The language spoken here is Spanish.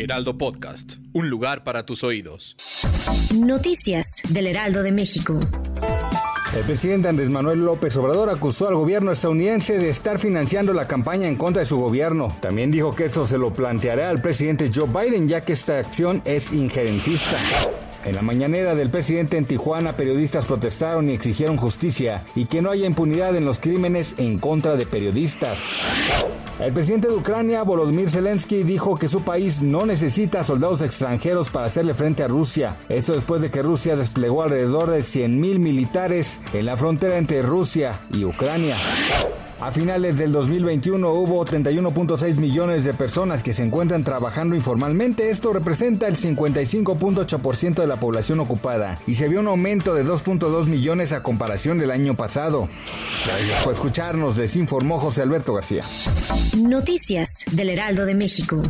Heraldo Podcast, un lugar para tus oídos. Noticias del Heraldo de México. El presidente Andrés Manuel López Obrador acusó al gobierno estadounidense de estar financiando la campaña en contra de su gobierno. También dijo que eso se lo planteará al presidente Joe Biden ya que esta acción es injerencista. En la mañanera del presidente en Tijuana, periodistas protestaron y exigieron justicia y que no haya impunidad en los crímenes en contra de periodistas. El presidente de Ucrania, Volodymyr Zelensky, dijo que su país no necesita soldados extranjeros para hacerle frente a Rusia. Eso después de que Rusia desplegó alrededor de 100.000 militares en la frontera entre Rusia y Ucrania. A finales del 2021 hubo 31.6 millones de personas que se encuentran trabajando informalmente. Esto representa el 55.8% de la población ocupada y se vio un aumento de 2.2 millones a comparación del año pasado. Gracias escucharnos, les informó José Alberto García. Noticias del Heraldo de México.